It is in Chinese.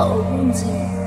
好安静。